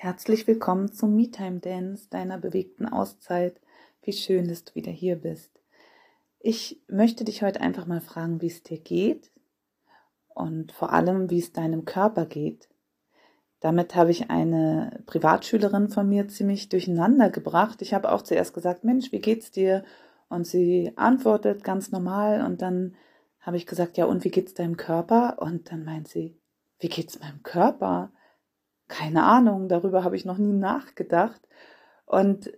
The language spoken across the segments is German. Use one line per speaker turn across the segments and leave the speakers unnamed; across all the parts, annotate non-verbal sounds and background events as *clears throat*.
Herzlich willkommen zum MeTime Dance, deiner bewegten Auszeit. Wie schön, dass du wieder hier bist. Ich möchte dich heute einfach mal fragen, wie es dir geht und vor allem, wie es deinem Körper geht. Damit habe ich eine Privatschülerin von mir ziemlich durcheinander gebracht. Ich habe auch zuerst gesagt, Mensch, wie geht's dir? Und sie antwortet ganz normal und dann habe ich gesagt, ja, und wie geht's deinem Körper? Und dann meint sie, wie geht's meinem Körper? Keine Ahnung, darüber habe ich noch nie nachgedacht. Und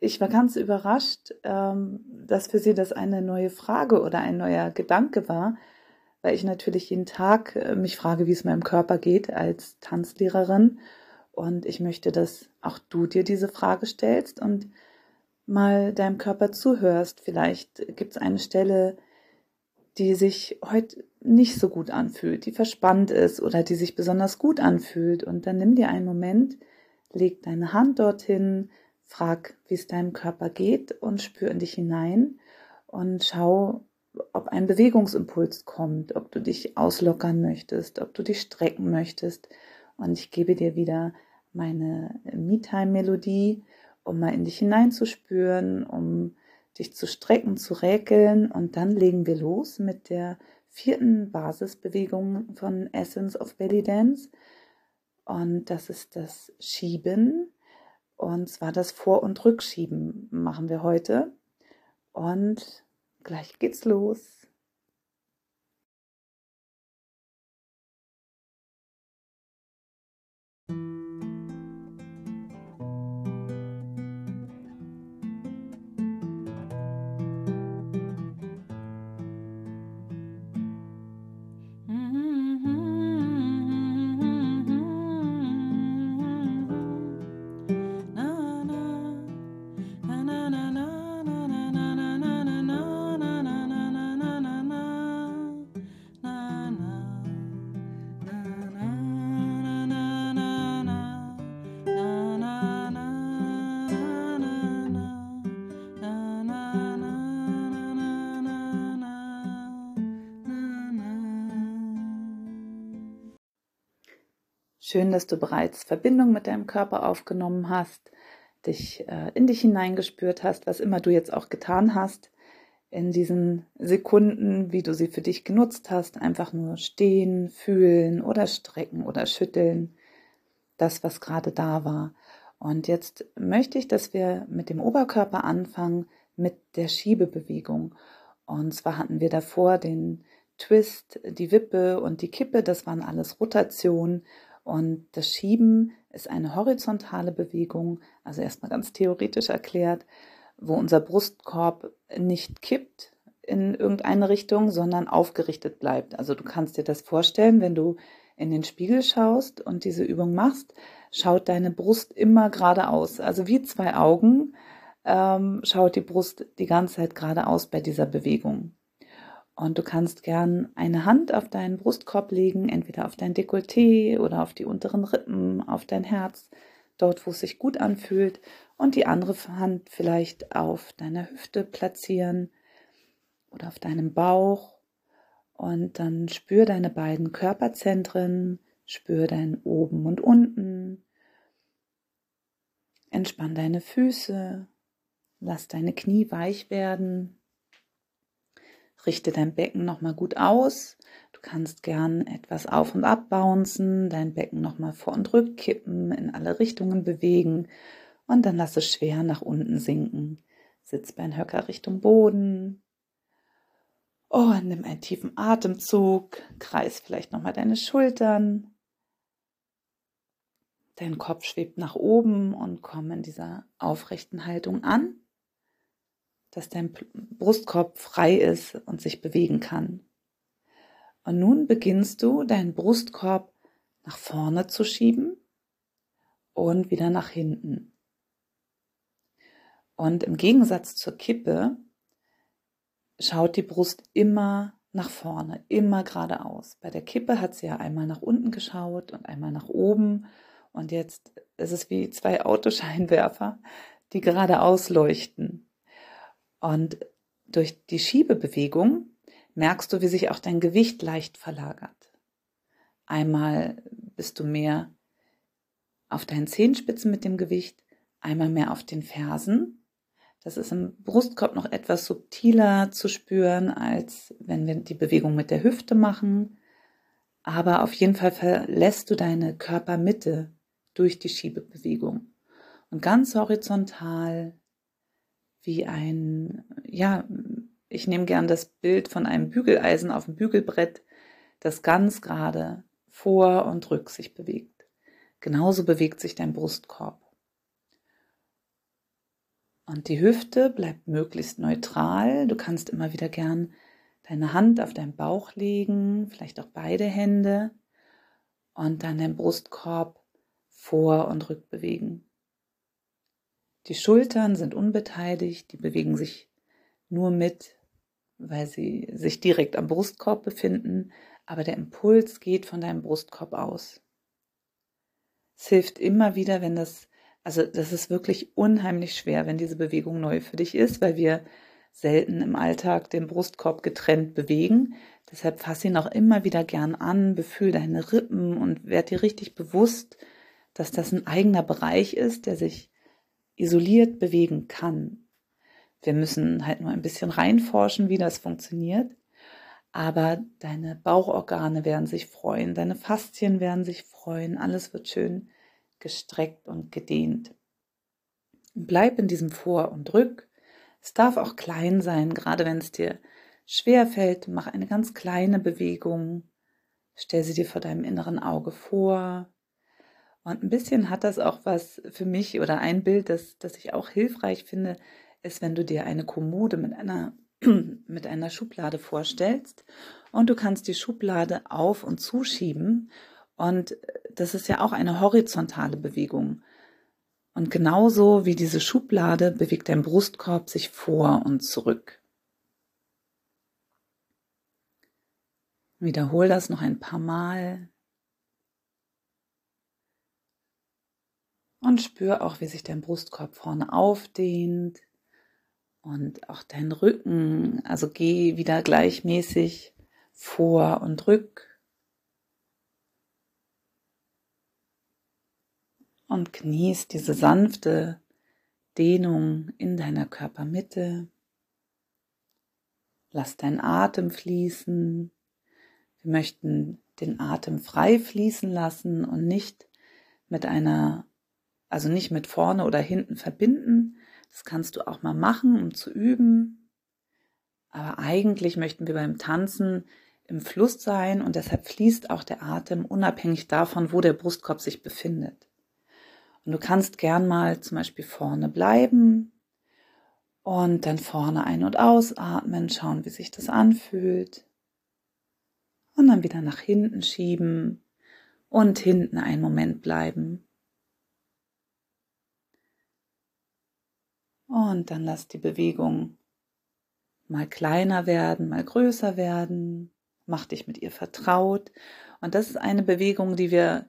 ich war ganz überrascht, ähm, dass für sie das eine neue Frage oder ein neuer Gedanke war, weil ich natürlich jeden Tag äh, mich frage, wie es meinem Körper geht als Tanzlehrerin. Und ich möchte, dass auch du dir diese Frage stellst und mal deinem Körper zuhörst. Vielleicht gibt es eine Stelle, die sich heute nicht so gut anfühlt, die verspannt ist oder die sich besonders gut anfühlt. Und dann nimm dir einen Moment, leg deine Hand dorthin, frag, wie es deinem Körper geht und spür in dich hinein und schau, ob ein Bewegungsimpuls kommt, ob du dich auslockern möchtest, ob du dich strecken möchtest. Und ich gebe dir wieder meine Me-Time-Melodie, um mal in dich hineinzuspüren, um dich zu strecken, zu räkeln. Und dann legen wir los mit der vierten Basisbewegung von Essence of Belly Dance. Und das ist das Schieben. Und zwar das Vor- und Rückschieben machen wir heute. Und gleich geht's los. Schön, dass du bereits Verbindung mit deinem Körper aufgenommen hast, dich äh, in dich hineingespürt hast, was immer du jetzt auch getan hast in diesen Sekunden, wie du sie für dich genutzt hast, einfach nur stehen, fühlen oder strecken oder schütteln, das, was gerade da war. Und jetzt möchte ich, dass wir mit dem Oberkörper anfangen, mit der Schiebebewegung. Und zwar hatten wir davor den Twist, die Wippe und die Kippe, das waren alles Rotationen. Und das Schieben ist eine horizontale Bewegung, also erstmal ganz theoretisch erklärt, wo unser Brustkorb nicht kippt in irgendeine Richtung, sondern aufgerichtet bleibt. Also du kannst dir das vorstellen, wenn du in den Spiegel schaust und diese Übung machst, schaut deine Brust immer geradeaus. Also wie zwei Augen ähm, schaut die Brust die ganze Zeit geradeaus bei dieser Bewegung. Und du kannst gern eine Hand auf deinen Brustkorb legen, entweder auf dein Dekolleté oder auf die unteren Rippen, auf dein Herz, dort wo es sich gut anfühlt, und die andere Hand vielleicht auf deiner Hüfte platzieren oder auf deinem Bauch. Und dann spür deine beiden Körperzentren, spür dein oben und unten. Entspann deine Füße, lass deine Knie weich werden. Richte dein Becken nochmal gut aus. Du kannst gern etwas auf und ab bouncen, dein Becken nochmal vor und rück kippen, in alle Richtungen bewegen und dann lass es schwer nach unten sinken. Sitzbeinhöcker Richtung Boden. Oh, nimm einen tiefen Atemzug, kreis vielleicht nochmal deine Schultern. Dein Kopf schwebt nach oben und komm in dieser aufrechten Haltung an dass dein Brustkorb frei ist und sich bewegen kann. Und nun beginnst du deinen Brustkorb nach vorne zu schieben und wieder nach hinten. Und im Gegensatz zur Kippe schaut die Brust immer nach vorne, immer geradeaus. Bei der Kippe hat sie ja einmal nach unten geschaut und einmal nach oben. Und jetzt ist es wie zwei Autoscheinwerfer, die geradeaus leuchten. Und durch die Schiebebewegung merkst du, wie sich auch dein Gewicht leicht verlagert. Einmal bist du mehr auf deinen Zehenspitzen mit dem Gewicht, einmal mehr auf den Fersen. Das ist im Brustkorb noch etwas subtiler zu spüren, als wenn wir die Bewegung mit der Hüfte machen. Aber auf jeden Fall verlässt du deine Körpermitte durch die Schiebebewegung. Und ganz horizontal wie ein, ja, ich nehme gern das Bild von einem Bügeleisen auf dem Bügelbrett, das ganz gerade vor und rück sich bewegt. Genauso bewegt sich dein Brustkorb. Und die Hüfte bleibt möglichst neutral. Du kannst immer wieder gern deine Hand auf deinen Bauch legen, vielleicht auch beide Hände und dann den Brustkorb vor und rück bewegen. Die Schultern sind unbeteiligt, die bewegen sich nur mit, weil sie sich direkt am Brustkorb befinden, aber der Impuls geht von deinem Brustkorb aus. Es hilft immer wieder, wenn das, also das ist wirklich unheimlich schwer, wenn diese Bewegung neu für dich ist, weil wir selten im Alltag den Brustkorb getrennt bewegen. Deshalb fass ihn auch immer wieder gern an, befühl deine Rippen und werd dir richtig bewusst, dass das ein eigener Bereich ist, der sich isoliert bewegen kann. Wir müssen halt nur ein bisschen reinforschen, wie das funktioniert. Aber deine Bauchorgane werden sich freuen, deine Faszien werden sich freuen, alles wird schön gestreckt und gedehnt. Bleib in diesem Vor- und Rück. Es darf auch klein sein, gerade wenn es dir schwer fällt, mach eine ganz kleine Bewegung. Stell sie dir vor deinem inneren Auge vor. Und ein bisschen hat das auch was für mich oder ein Bild, das, das ich auch hilfreich finde, ist, wenn du dir eine Kommode mit einer, *clears throat* mit einer Schublade vorstellst und du kannst die Schublade auf und zuschieben und das ist ja auch eine horizontale Bewegung. Und genauso wie diese Schublade bewegt dein Brustkorb sich vor und zurück. Wiederhol das noch ein paar Mal. Und spür auch, wie sich dein Brustkorb vorne aufdehnt und auch dein Rücken. Also geh wieder gleichmäßig vor und rück. Und genieß diese sanfte Dehnung in deiner Körpermitte. Lass deinen Atem fließen. Wir möchten den Atem frei fließen lassen und nicht mit einer also nicht mit vorne oder hinten verbinden. Das kannst du auch mal machen, um zu üben. Aber eigentlich möchten wir beim Tanzen im Fluss sein und deshalb fließt auch der Atem unabhängig davon, wo der Brustkorb sich befindet. Und du kannst gern mal zum Beispiel vorne bleiben und dann vorne ein- und ausatmen, schauen, wie sich das anfühlt. Und dann wieder nach hinten schieben und hinten einen Moment bleiben. Und dann lass die Bewegung mal kleiner werden, mal größer werden. Mach dich mit ihr vertraut. Und das ist eine Bewegung, die wir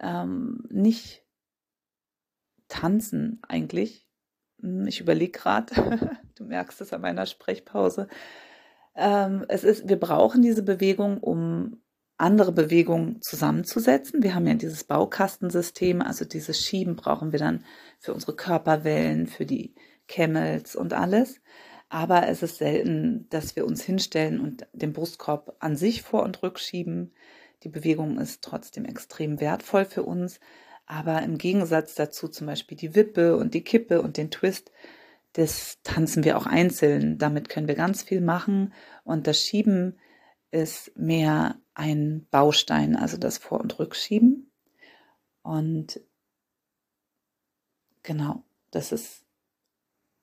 ähm, nicht tanzen eigentlich. Hm, ich überlege gerade, *laughs* du merkst es an meiner Sprechpause. Ähm, es ist, wir brauchen diese Bewegung, um andere Bewegungen zusammenzusetzen. Wir haben ja dieses Baukastensystem, also dieses Schieben brauchen wir dann für unsere Körperwellen, für die Camels und alles. Aber es ist selten, dass wir uns hinstellen und den Brustkorb an sich vor und rückschieben. Die Bewegung ist trotzdem extrem wertvoll für uns. Aber im Gegensatz dazu zum Beispiel die Wippe und die Kippe und den Twist, das tanzen wir auch einzeln. Damit können wir ganz viel machen. Und das Schieben ist mehr ein Baustein, also das Vor- und Rückschieben. Und genau, das ist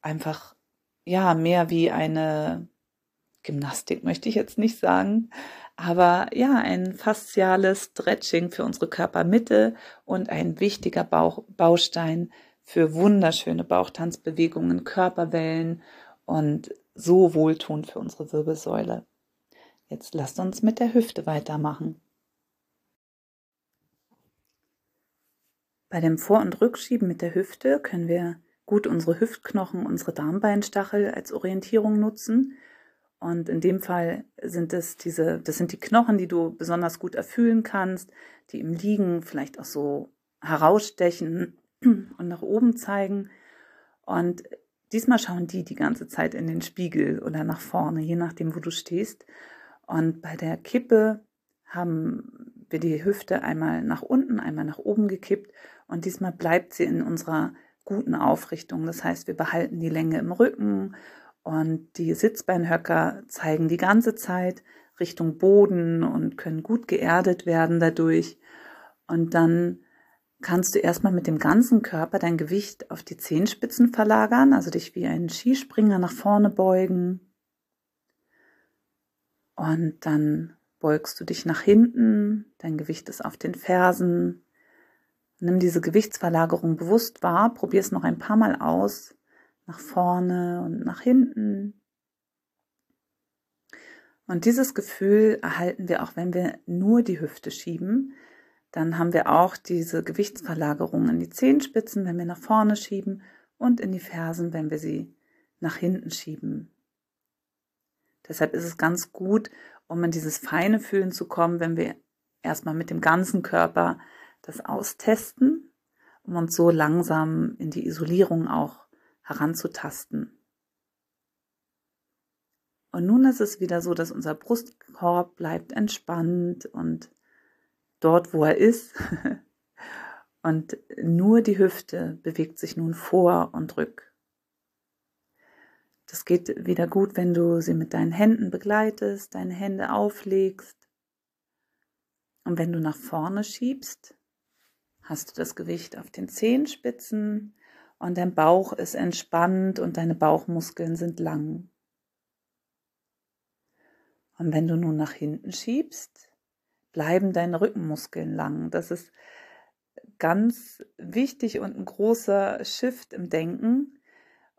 einfach, ja, mehr wie eine Gymnastik möchte ich jetzt nicht sagen, aber ja, ein fasziales Stretching für unsere Körpermitte und ein wichtiger Bauch, Baustein für wunderschöne Bauchtanzbewegungen, Körperwellen und so wohltuend für unsere Wirbelsäule. Jetzt lasst uns mit der Hüfte weitermachen. Bei dem Vor- und Rückschieben mit der Hüfte können wir gut unsere Hüftknochen, unsere Darmbeinstachel als Orientierung nutzen. Und in dem Fall sind es diese, das sind die Knochen, die du besonders gut erfüllen kannst, die im Liegen vielleicht auch so herausstechen *clears throat* und nach oben zeigen. Und diesmal schauen die die ganze Zeit in den Spiegel oder nach vorne, je nachdem, wo du stehst. Und bei der Kippe haben wir die Hüfte einmal nach unten, einmal nach oben gekippt. Und diesmal bleibt sie in unserer guten Aufrichtung. Das heißt, wir behalten die Länge im Rücken und die Sitzbeinhöcker zeigen die ganze Zeit Richtung Boden und können gut geerdet werden dadurch. Und dann kannst du erstmal mit dem ganzen Körper dein Gewicht auf die Zehenspitzen verlagern, also dich wie ein Skispringer nach vorne beugen. Und dann beugst du dich nach hinten, dein Gewicht ist auf den Fersen. Nimm diese Gewichtsverlagerung bewusst wahr, probier es noch ein paar Mal aus, nach vorne und nach hinten. Und dieses Gefühl erhalten wir auch, wenn wir nur die Hüfte schieben. Dann haben wir auch diese Gewichtsverlagerung in die Zehenspitzen, wenn wir nach vorne schieben und in die Fersen, wenn wir sie nach hinten schieben. Deshalb ist es ganz gut, um in dieses feine Fühlen zu kommen, wenn wir erstmal mit dem ganzen Körper das austesten, um uns so langsam in die Isolierung auch heranzutasten. Und nun ist es wieder so, dass unser Brustkorb bleibt entspannt und dort, wo er ist. *laughs* und nur die Hüfte bewegt sich nun vor und rück. Das geht wieder gut, wenn du sie mit deinen Händen begleitest, deine Hände auflegst. Und wenn du nach vorne schiebst, hast du das Gewicht auf den Zehenspitzen und dein Bauch ist entspannt und deine Bauchmuskeln sind lang. Und wenn du nun nach hinten schiebst, bleiben deine Rückenmuskeln lang. Das ist ganz wichtig und ein großer Shift im Denken.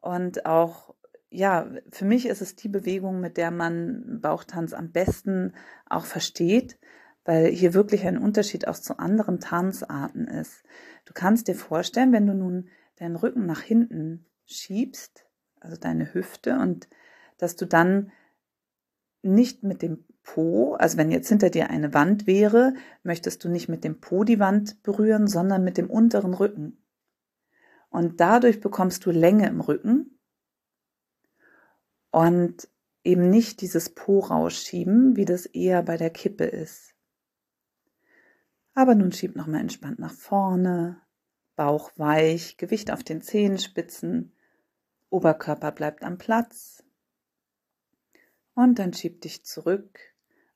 Und auch, ja, für mich ist es die Bewegung, mit der man Bauchtanz am besten auch versteht, weil hier wirklich ein Unterschied auch zu anderen Tanzarten ist. Du kannst dir vorstellen, wenn du nun deinen Rücken nach hinten schiebst, also deine Hüfte, und dass du dann nicht mit dem Po, also wenn jetzt hinter dir eine Wand wäre, möchtest du nicht mit dem Po die Wand berühren, sondern mit dem unteren Rücken. Und dadurch bekommst du Länge im Rücken und eben nicht dieses Po rausschieben, wie das eher bei der Kippe ist. Aber nun schieb nochmal entspannt nach vorne, Bauch weich, Gewicht auf den Zehenspitzen, Oberkörper bleibt am Platz, und dann schieb dich zurück.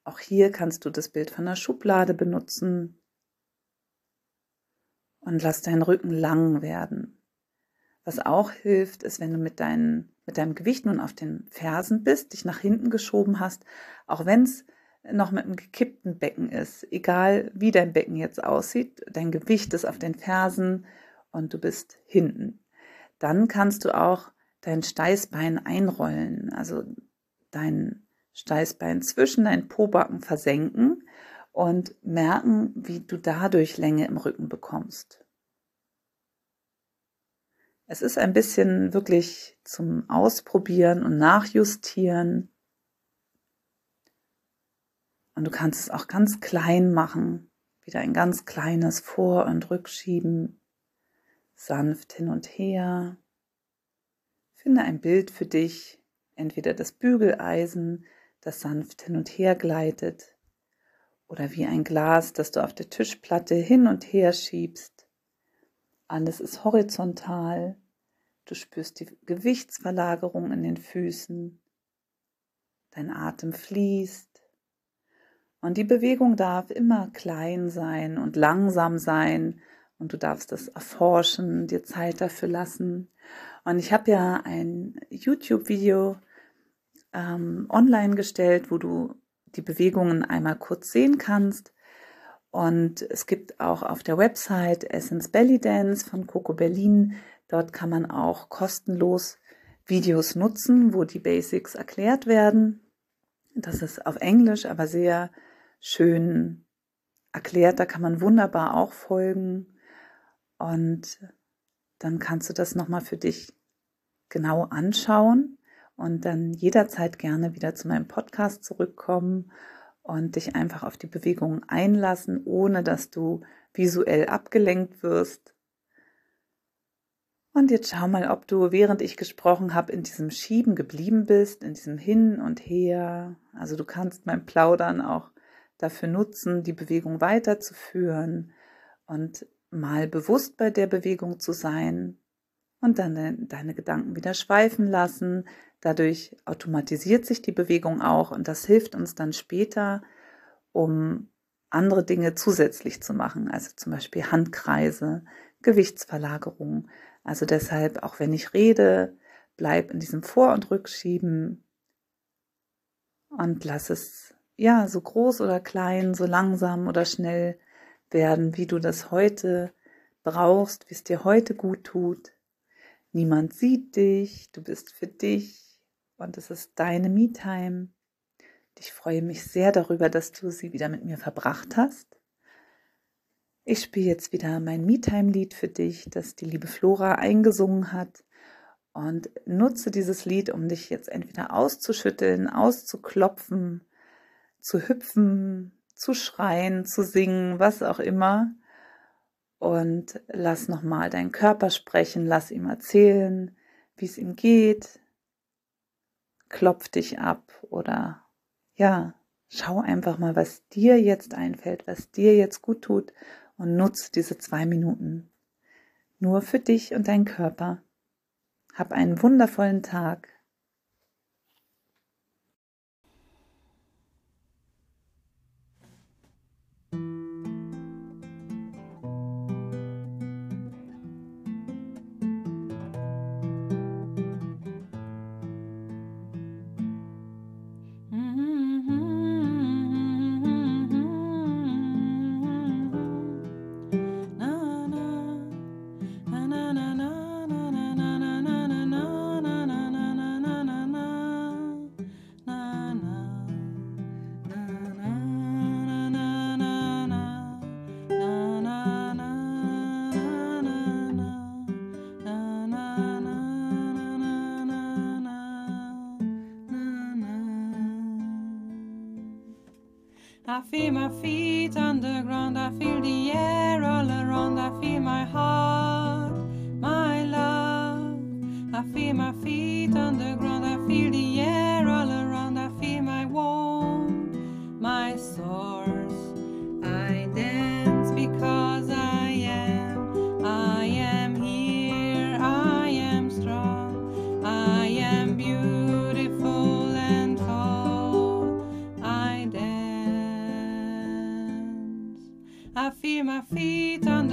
Auch hier kannst du das Bild von der Schublade benutzen. Und lass deinen Rücken lang werden. Was auch hilft, ist, wenn du mit, deinen, mit deinem Gewicht nun auf den Fersen bist, dich nach hinten geschoben hast, auch wenn es noch mit einem gekippten Becken ist, egal wie dein Becken jetzt aussieht, dein Gewicht ist auf den Fersen und du bist hinten. Dann kannst du auch dein Steißbein einrollen, also dein Steißbein zwischen deinen Pobacken versenken und merken, wie du dadurch Länge im Rücken bekommst. Es ist ein bisschen wirklich zum Ausprobieren und Nachjustieren. Und du kannst es auch ganz klein machen. Wieder ein ganz kleines Vor- und Rückschieben. Sanft hin und her. Finde ein Bild für dich, entweder das Bügeleisen, das sanft hin und her gleitet, oder wie ein Glas, das du auf der Tischplatte hin und her schiebst. Alles ist horizontal. Du spürst die Gewichtsverlagerung in den Füßen. Dein Atem fließt. Und die Bewegung darf immer klein sein und langsam sein. Und du darfst das erforschen, dir Zeit dafür lassen. Und ich habe ja ein YouTube-Video ähm, online gestellt, wo du die Bewegungen einmal kurz sehen kannst. Und es gibt auch auf der Website Essence Belly Dance von Coco Berlin. Dort kann man auch kostenlos Videos nutzen, wo die Basics erklärt werden. Das ist auf Englisch, aber sehr schön erklärt. Da kann man wunderbar auch folgen. Und dann kannst du das nochmal für dich genau anschauen und dann jederzeit gerne wieder zu meinem Podcast zurückkommen und dich einfach auf die Bewegungen einlassen, ohne dass du visuell abgelenkt wirst. Und jetzt schau mal, ob du, während ich gesprochen habe, in diesem Schieben geblieben bist, in diesem Hin und Her. Also du kannst mein Plaudern auch dafür nutzen, die Bewegung weiterzuführen und mal bewusst bei der Bewegung zu sein und dann deine Gedanken wieder schweifen lassen. Dadurch automatisiert sich die Bewegung auch und das hilft uns dann später, um andere Dinge zusätzlich zu machen, also zum Beispiel Handkreise, Gewichtsverlagerung. Also deshalb, auch wenn ich rede, bleib in diesem Vor- und Rückschieben und lass es ja so groß oder klein, so langsam oder schnell werden, wie du das heute brauchst, wie es dir heute gut tut. Niemand sieht dich, du bist für dich und es ist deine Me-Time. Ich freue mich sehr darüber, dass du sie wieder mit mir verbracht hast. Ich spiele jetzt wieder mein Me-Time-Lied für dich, das die liebe Flora eingesungen hat. Und nutze dieses Lied, um dich jetzt entweder auszuschütteln, auszuklopfen, zu hüpfen, zu schreien, zu singen, was auch immer. Und lass nochmal deinen Körper sprechen, lass ihm erzählen, wie es ihm geht. Klopf dich ab oder ja, schau einfach mal, was dir jetzt einfällt, was dir jetzt gut tut und nutze diese zwei Minuten nur für dich und deinen Körper. Hab einen wundervollen Tag.
I feel my feet underground, I feel the air all around, I feel my heart, my love. I feel my feet underground, I feel the air all around, I feel my warmth, my source. My feet on